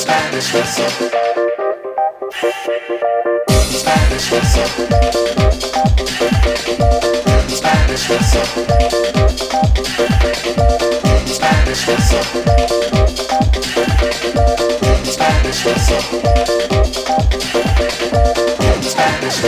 Spanish Whistle. Spanish Spanish Spanish Spanish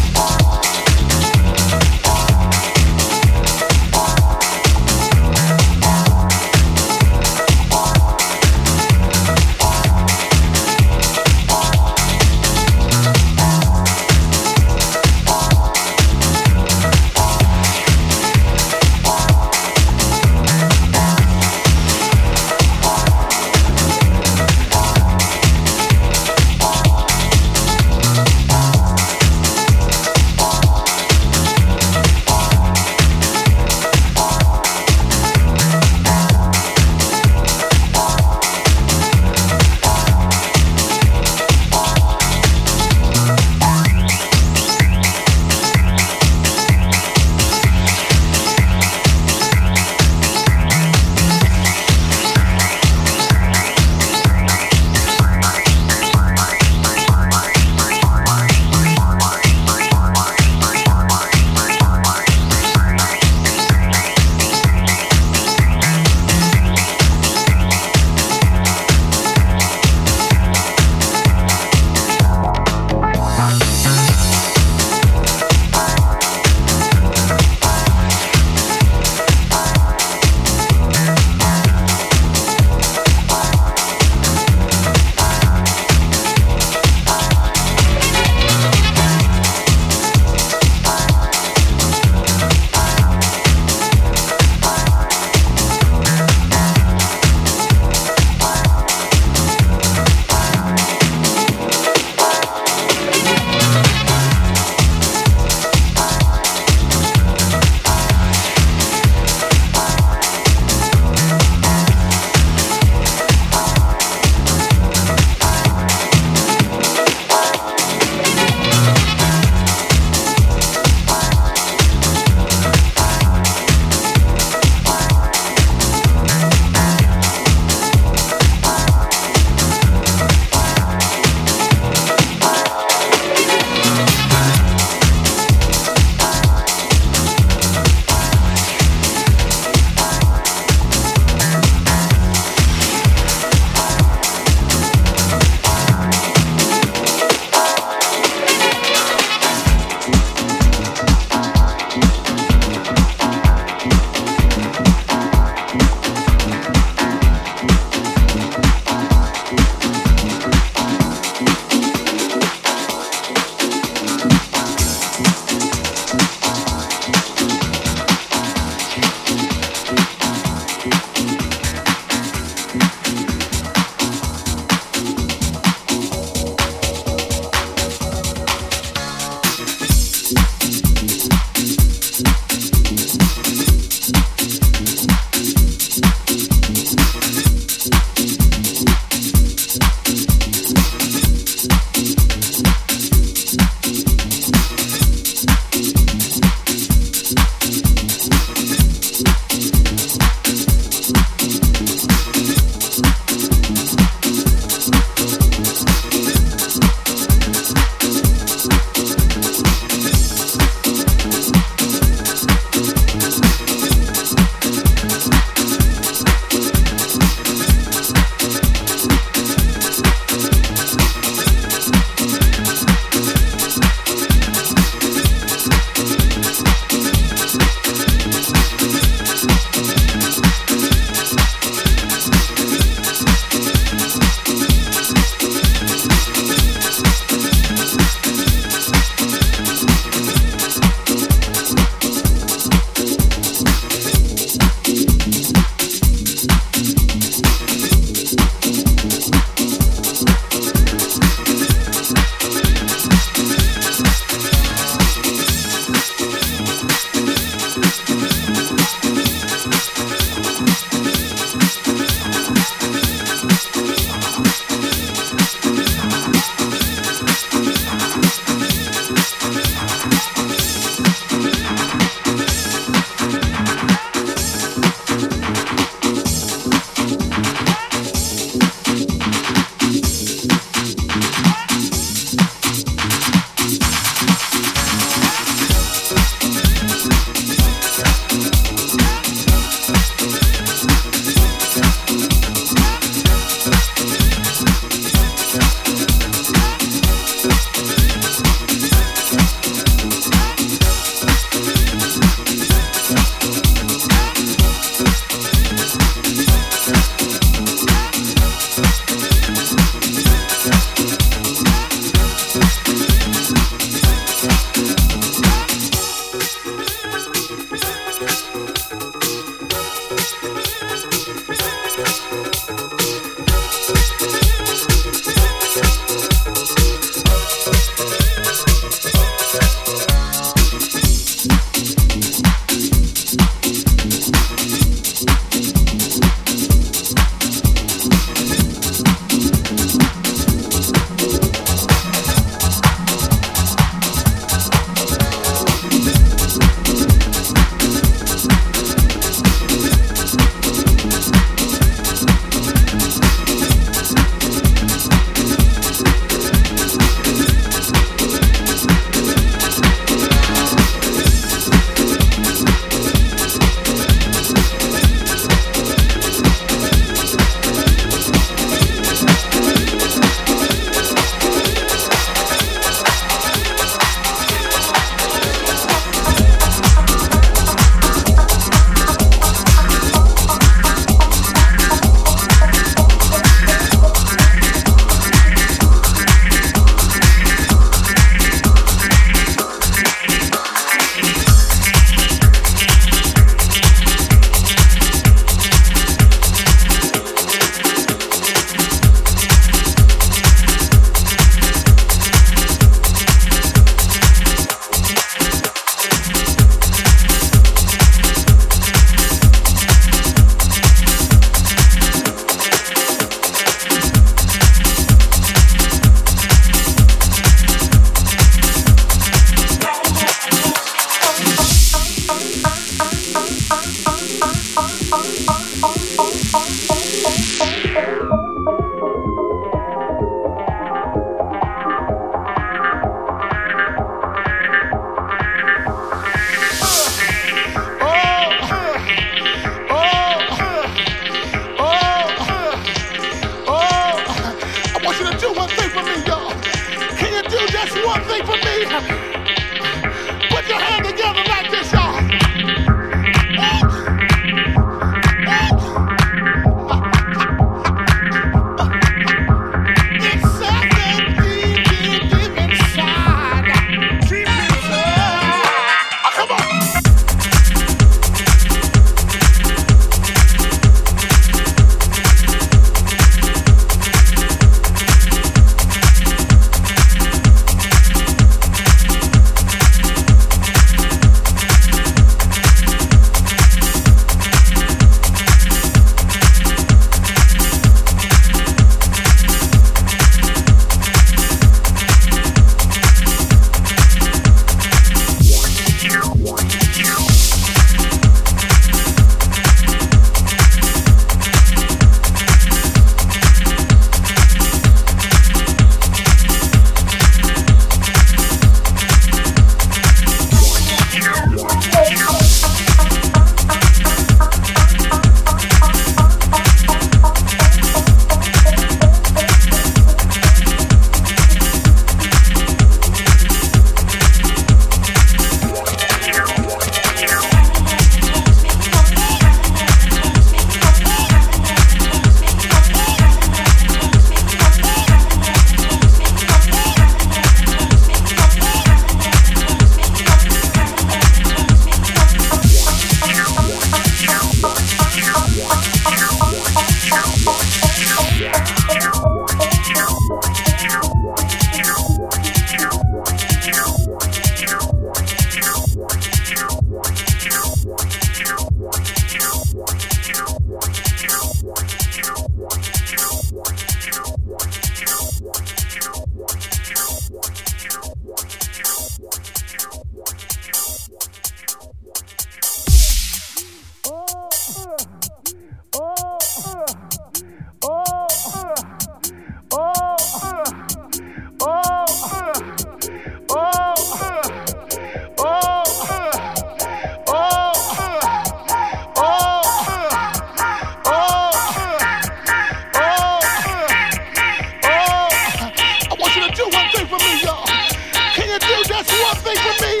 Just one thing for me.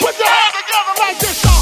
Put your hands together like this.